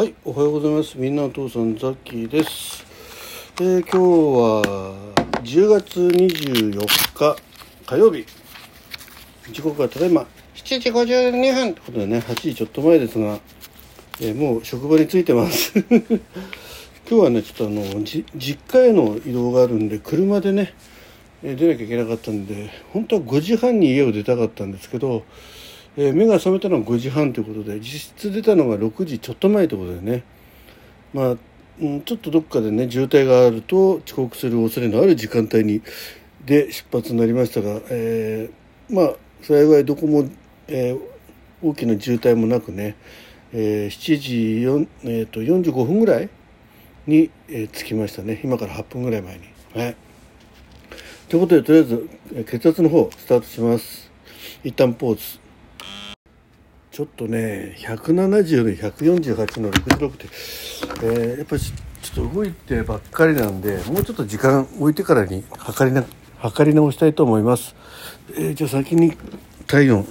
はい、おはようございます。みんなお父さんザッキーです。えー今日は10月24日火曜日。時刻はただいま7時52分ってことでね、8時ちょっと前ですが、えーもう職場に着いてます。今日はね、ちょっとあの、実家への移動があるんで、車でね、え出なきゃいけなかったんで、本当は5時半に家を出たかったんですけど、えー目が覚めたのは5時半ということで実質出たのが6時ちょっと前ということでね。まあ、うん、ちょっとどっかでね渋滞があると遅刻する恐れのある時間帯にで出発になりましたが、えーまあ幸いどこも、えー大きな渋滞もなくね、えー7時4、えー、と45分ぐらいに、え着きましたね。今から8分ぐらい前に。はい。ということでとりあえず血圧の方スタートします。一旦ポーズ。ちょっとね170の148の66って、えーやっぱりちょっと動いてばっかりなんでもうちょっと時間置いてからに測りな測り直したいと思います、えーじゃあ先に体温。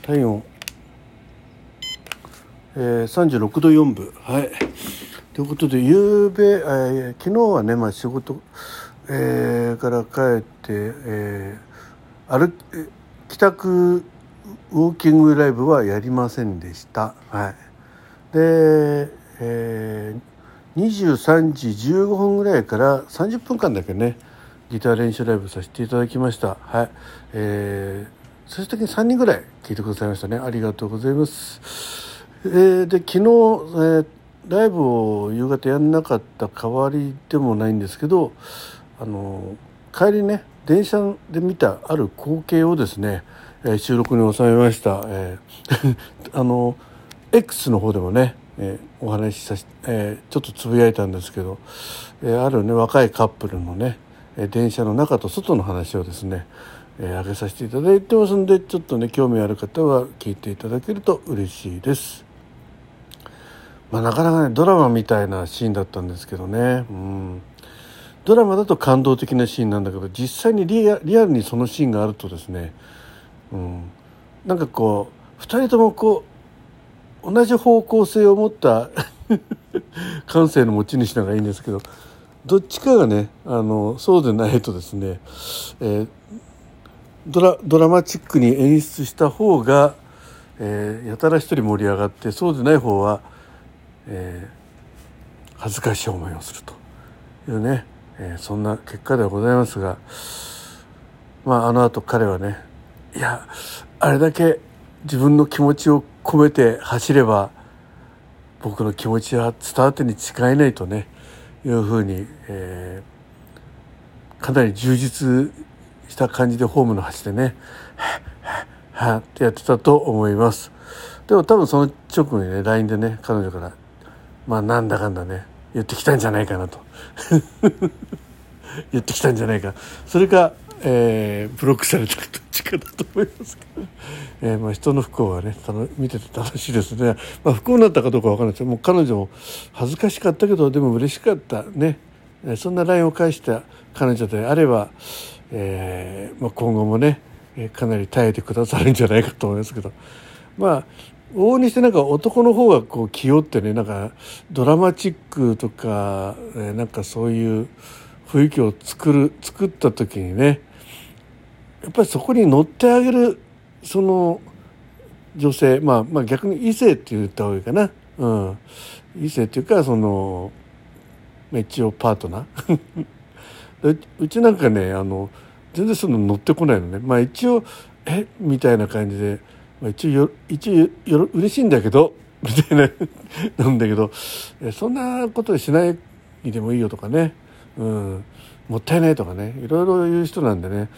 体温。えー、36度4分はい。ということで夕べ、えー昨日はね、まあ、仕事、えーから帰って、えー歩き帰宅ウォーキングライブはやりませんでした。はい、で、えー、23時15分ぐらいから30分間だけねギター練習ライブさせていただきました。はいえー、最終的に3人ぐらい聞いてくださいましたね。ありがとうございます。えーで昨日、えーライブを夕方やんなかった代わりでもないんですけどあの帰りね電車で見たある光景をですね、えー収録に収めました、えー あの X の方でもね、えーお話しさせえーちょっとつぶやいたんですけど、えーあるね若いカップルのね電車の中と外の話をですね、えー上げさせていただいてますんでちょっとね興味ある方は聞いていただけると嬉しいです。まあ、なかなかねドラマみたいなシーンだったんですけどね、うん、ドラマだと感動的なシーンなんだけど実際にリアリアルにそのシーンがあるとですね、うん、なんかこう2人ともこう同じ方向性を持った 感性の持ち主なのがいいんですけどどっちかがねあのそうでないとですね、えードラドラマチックに演出した方が、えーやたら一人盛り上がってそうでない方は、えー恥ずかしい思いをするというね、えーそんな結果ではございますがまああの後彼はねいやあれだけ自分の気持ちを込めて走れば僕の気持ちは伝わってに違いないとねいうふうに、えーかなり充実した感じでホームの端でね「はっはっはっ」ってやってたと思います。でも多分その直後にね LINE でね彼女からまあなんだかんだね言ってきたんじゃないかなと。言ってきたんじゃないか。それか、えーブロックされたどっちかだと思いますけど、えーまあ、人の不幸はね見てて楽しいですね、まあ、不幸になったかどうかわからないですけども彼女も恥ずかしかったけどでも嬉しかったね。えーそんな LINE を返した彼女であれば、えーまあ、今後もねえーかなり耐えてくださるんじゃないかと思いますけど。まあ往々にしてなんか男の方がこう気負ってねなんかドラマチックとか、えなんかそういう雰囲気を作る作った時にねやっぱりそこに乗ってあげるその女性まあまあ逆に異性って言った方がいいかな、うん、異性っていうかそのまあ一応パートナー。うちなんかねあの全然その乗ってこないのね。まあ一応え？みたいな感じで、まあ、一応よ一応よよ嬉しいんだけど みたいななんだけどえそんなことしないでもいいよとかね、うん、もったいないとかね。いろいろ言う人なんでね。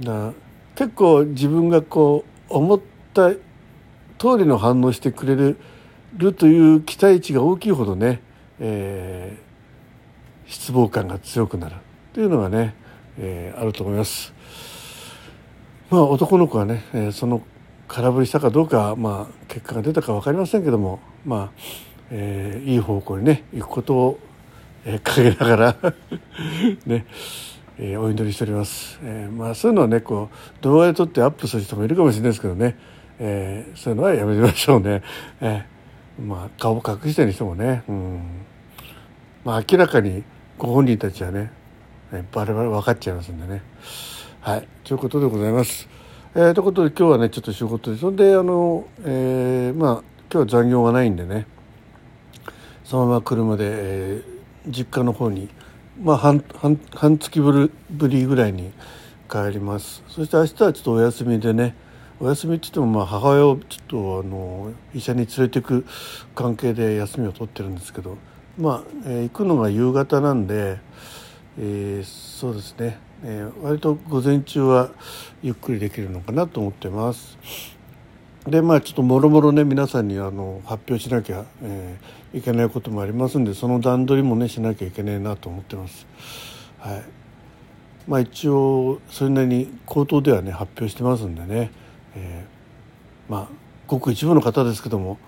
だ結構自分がこう思った通りの反応してくれるるという期待値が大きいほどね、えー失望感が強くなる。というのがね、えーあると思います。まあ男の子はね、えーその空振りしたかどうか、まあ、結果が出たか分かりませんけども、まあえーいい方向にね行くことを、えー陰ながら ね、えーお祈りしております、えーまあ、そういうのはねこう動画で撮ってアップする人もいるかもしれないですけどね、えーそういうのはやめましょうね。えーまあ顔を隠してる人もね、うんまあ、明らかにご本人たちはねバレバレ分かっちゃいますんでね。はいということでございます。えー、ということで今日はねちょっと仕事でそんであの、えー、まあ今日は残業がないんでね。そのまま車で、えー、実家の方にまあ半半半月ぶりぐらいに帰ります。そして明日はちょっとお休みでね。お休みって言ってもまあ母親をちょっとあの医者に連れていく関係で休みを取ってるんですけど。まあ、えー、行くのが夕方なんで、えー、そうですね、えー、割と午前中はゆっくりできるのかなと思ってます。でまあちょっともろもろね皆さんにあの発表しなきゃ、えー、いけないこともありますんでその段取りもねしなきゃいけないなと思ってます。はいまあ、一応それなりに口頭ではね発表してますんでね、えー、まあごく一部の方ですけども、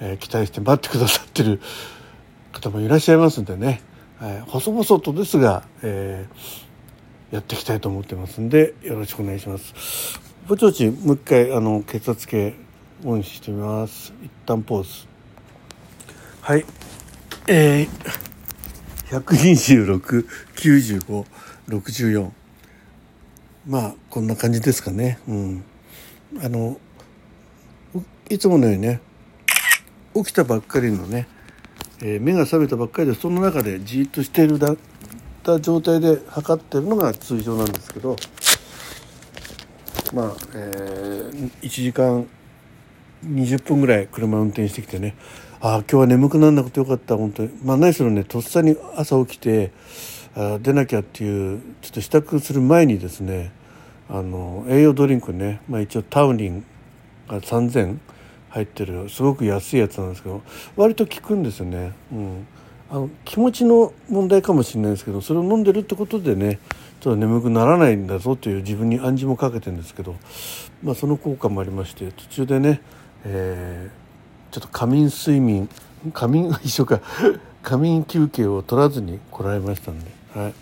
えー、期待して待ってくださってる 方もいらっしゃいますんでね、はい、細々とですが、えー、やっていきたいと思ってますんでよろしくお願いします。ぼちぼちもう一回あの血圧計オンしてみます。一旦ポーズ。はい。えー、1269564まあこんな感じですかね。うん。あのいつものようにね起きたばっかりのね、えー、目が覚めたばっかりでその中でじっとしているだった状態で測ってるのが通常なんですけどまあ、えー、1時間20分ぐらい車運転してきてねああ今日は眠くならなくてよかった本当に。まあ何しろねとっさに朝起きてあ出なきゃっていうちょっと支度する前にですねあの栄養ドリンクね、まあ、一応タウリンが3000入ってるすごく安いやつなんですけど割と効くんですよね、うん、あの気持ちの問題かもしれないですけどそれを飲んでるってことでねちょっと眠くならないんだぞという自分に暗示もかけてるんですけど、まあ、その効果もありまして途中でねえー、ちょっと仮眠睡眠仮眠 一緒か。仮眠休憩を取らずに来られましたんで、はい。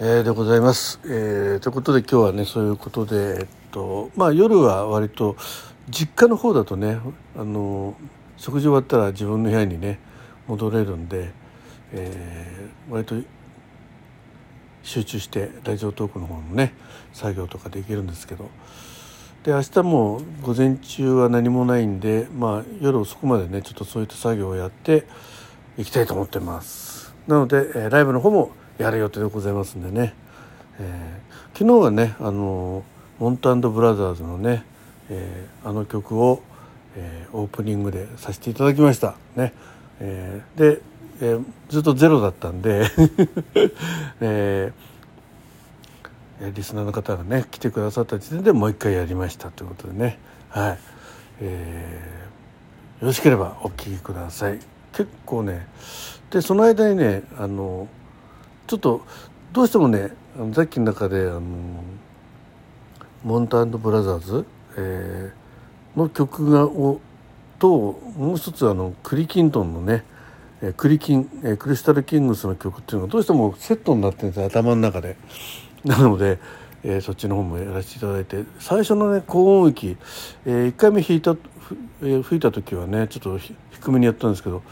えー、でございます、えー、ということで今日はねそういうことで、えっとまあ、夜は割と実家の方だとねあの食事終わったら自分の部屋にね戻れるんで、えー、割と集中してラジオトークの方のね作業とかできるんですけど。で明日も午前中は何もないんで、まあ、夜遅くまでねちょっとそういった作業をやっていきたいと思ってますなので、えー、ライブの方もやる予定でございますんでね、えー、昨日はねあのモンタブラザーズのね、えー、あの曲を、えー、オープニングでさせていただきました。ね、えー、で、えー、ずっとゼロだったんで、えーリスナーの方がね来てくださった時点でもう一回やりましたということでね。はい、えー、よろしければお聴きください。結構ねでその間にねあのちょっとどうしてもねさっきの中であのモンターブラザーズ、えー、の曲がをともう一つあのクリキントンのねクリキンクリスタルキングスの曲っていうのがどうしてもセットになってるんです頭の中で。なので、えー、そっちの方もやらせていただいて最初のね高音域、えー、1回目弾いた、えー、吹いた時はねちょっと低めにやったんですけど、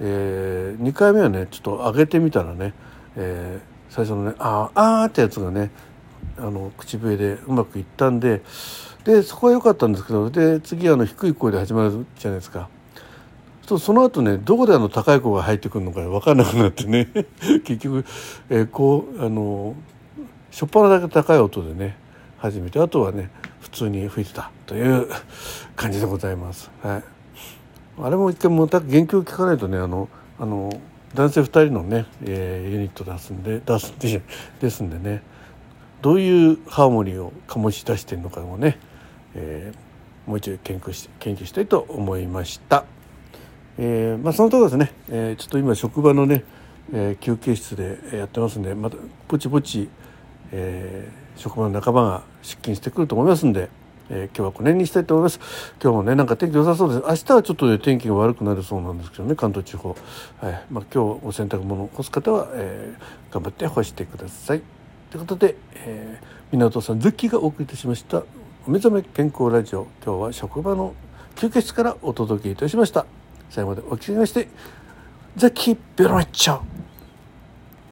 えー、2回目はねちょっと上げてみたらね、えー、最初のね「あーあー」ってやつがねあの口笛でうまくいったんででそこは良かったんですけどで次あの低い声で始まるじゃないですか。とその後ねどこであの高い声が入ってくるのか分からなくなってね 結局、えー、こうあのしょっぱなだけ高い音でね始めてあとはね普通に吹いてたという感じでございます。はい、あれも一回もた原曲聞かないとねあのあの男性2人のね、えー、ユニット出すんで出すで ですんでねどういうハーモニーを醸し出してるのかもね、えー、もう一度研究し研究したいと思いました。えー、まあそのところですね、えー、ちょっと今職場のね、えー、休憩室でやってますんでまたぼちぼちえ、職場の仲間が出勤してくると思いますんで、えー、今日はこの辺にしたいと思います。今日もねなんか天気良さそうです。明日はちょっと、ね、天気が悪くなるそうなんですけどね関東地方、はい。まあ、今日お洗濯物を干す方は、えー、頑張って干してください。ということで、えー、港さんズッキーがお送りいたしましたお目覚め健康ラジオ。今日は職場の休憩室からお届けいたしました。最後までお聞きましてザッキーベロメッチョ。